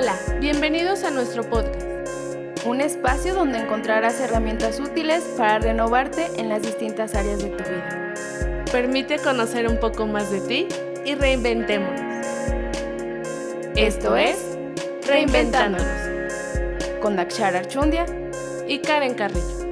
Hola, bienvenidos a nuestro podcast. Un espacio donde encontrarás herramientas útiles para renovarte en las distintas áreas de tu vida. Permite conocer un poco más de ti y reinventémonos. Esto es Reinventándonos con Dakshar Archundia y Karen Carrillo.